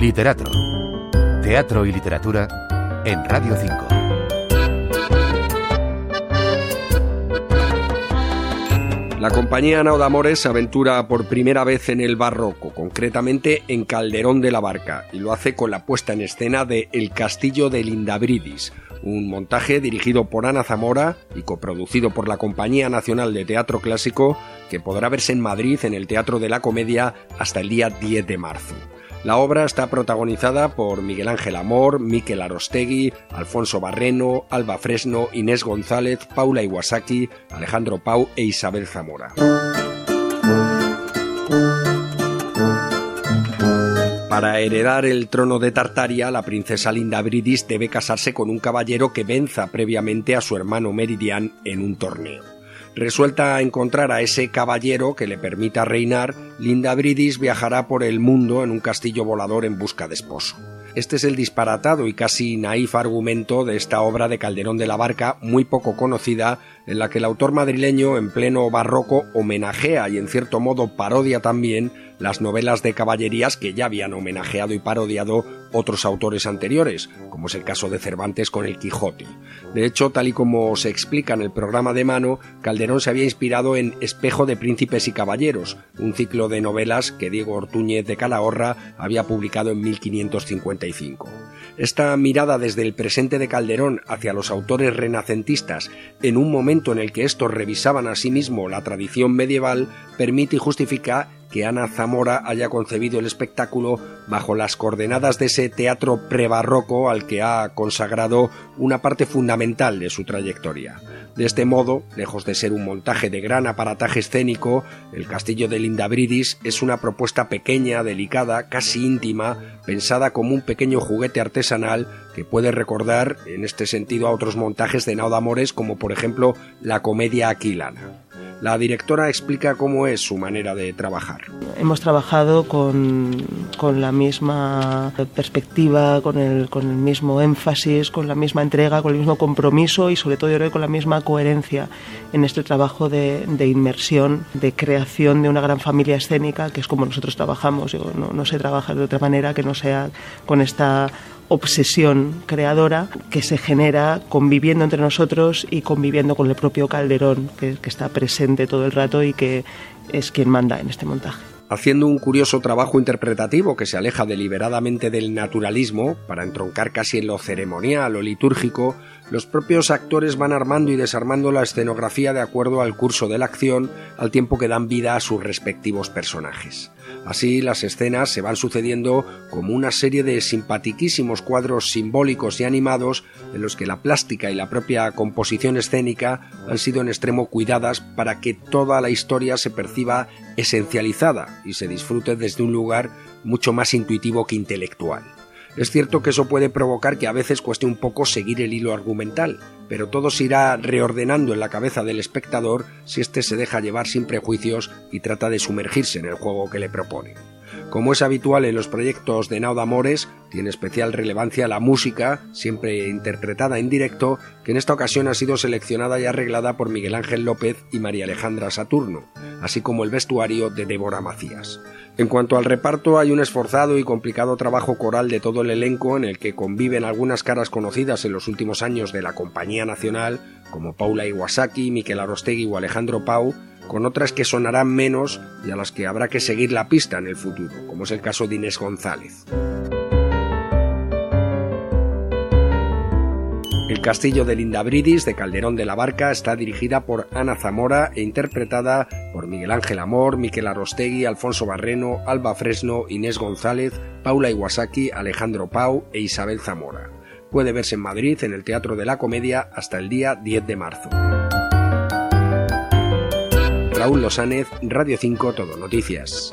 Literato. Teatro y literatura en Radio 5. La compañía Naudamores se aventura por primera vez en el barroco, concretamente en Calderón de la Barca, y lo hace con la puesta en escena de El Castillo de Lindabridis, un montaje dirigido por Ana Zamora y coproducido por la Compañía Nacional de Teatro Clásico, que podrá verse en Madrid en el Teatro de la Comedia hasta el día 10 de marzo. La obra está protagonizada por Miguel Ángel Amor, Miquel Arostegui, Alfonso Barreno, Alba Fresno, Inés González, Paula Iwasaki, Alejandro Pau e Isabel Zamora. Para heredar el trono de Tartaria, la princesa Linda Bridis debe casarse con un caballero que venza previamente a su hermano Meridian en un torneo. Resuelta a encontrar a ese caballero que le permita reinar, Linda Bridis viajará por el mundo en un castillo volador en busca de esposo. Este es el disparatado y casi naif argumento de esta obra de Calderón de la Barca, muy poco conocida, en la que el autor madrileño, en pleno barroco, homenajea y en cierto modo parodia también las novelas de caballerías que ya habían homenajeado y parodiado otros autores anteriores, como es el caso de Cervantes con el Quijote. De hecho, tal y como se explica en el programa de mano, Calderón se había inspirado en Espejo de Príncipes y Caballeros, un ciclo de novelas que Diego Ortúñez de Calahorra había publicado en 1555. Esta mirada desde el presente de Calderón hacia los autores renacentistas en un momento en el que estos revisaban a sí mismo la tradición medieval permite y justifica que Ana Zamora haya concebido el espectáculo bajo las coordenadas de ese teatro prebarroco al que ha consagrado una parte fundamental de su trayectoria. De este modo, lejos de ser un montaje de gran aparataje escénico, el castillo de Lindabridis es una propuesta pequeña, delicada, casi íntima, pensada como un pequeño juguete artesanal que puede recordar en este sentido a otros montajes de Naudamores como por ejemplo la comedia aquilana. La directora explica cómo es su manera de trabajar. Hemos trabajado con, con la misma perspectiva, con el, con el, mismo énfasis, con la misma entrega, con el mismo compromiso y sobre todo yo creo con la misma coherencia en este trabajo de, de inmersión, de creación de una gran familia escénica, que es como nosotros trabajamos. no, no se trabaja de otra manera que no sea con esta obsesión creadora que se genera conviviendo entre nosotros y conviviendo con el propio Calderón, que, está presente todo el rato y que es quien manda en este montaje haciendo un curioso trabajo interpretativo que se aleja deliberadamente del naturalismo para entroncar casi en lo ceremonial o litúrgico, los propios actores van armando y desarmando la escenografía de acuerdo al curso de la acción al tiempo que dan vida a sus respectivos personajes. Así las escenas se van sucediendo como una serie de simpatiquísimos cuadros simbólicos y animados en los que la plástica y la propia composición escénica han sido en extremo cuidadas para que toda la historia se perciba esencializada y se disfrute desde un lugar mucho más intuitivo que intelectual. Es cierto que eso puede provocar que a veces cueste un poco seguir el hilo argumental, pero todo se irá reordenando en la cabeza del espectador si éste se deja llevar sin prejuicios y trata de sumergirse en el juego que le propone. Como es habitual en los proyectos de Nauda Amores, tiene especial relevancia la música, siempre interpretada en directo, que en esta ocasión ha sido seleccionada y arreglada por Miguel Ángel López y María Alejandra Saturno, así como el vestuario de Débora Macías. En cuanto al reparto, hay un esforzado y complicado trabajo coral de todo el elenco en el que conviven algunas caras conocidas en los últimos años de la Compañía Nacional, como Paula Iwasaki, Miquel Arostegui o Alejandro Pau, con otras que sonarán menos y a las que habrá que seguir la pista en el futuro, como es el caso de Inés González. El castillo de Lindabridis de Calderón de la Barca está dirigida por Ana Zamora e interpretada por Miguel Ángel Amor, Miquel Arostegui, Alfonso Barreno, Alba Fresno, Inés González, Paula Iwasaki, Alejandro Pau e Isabel Zamora. Puede verse en Madrid en el Teatro de la Comedia hasta el día 10 de marzo. Raúl Losánez, Radio 5 Todo Noticias.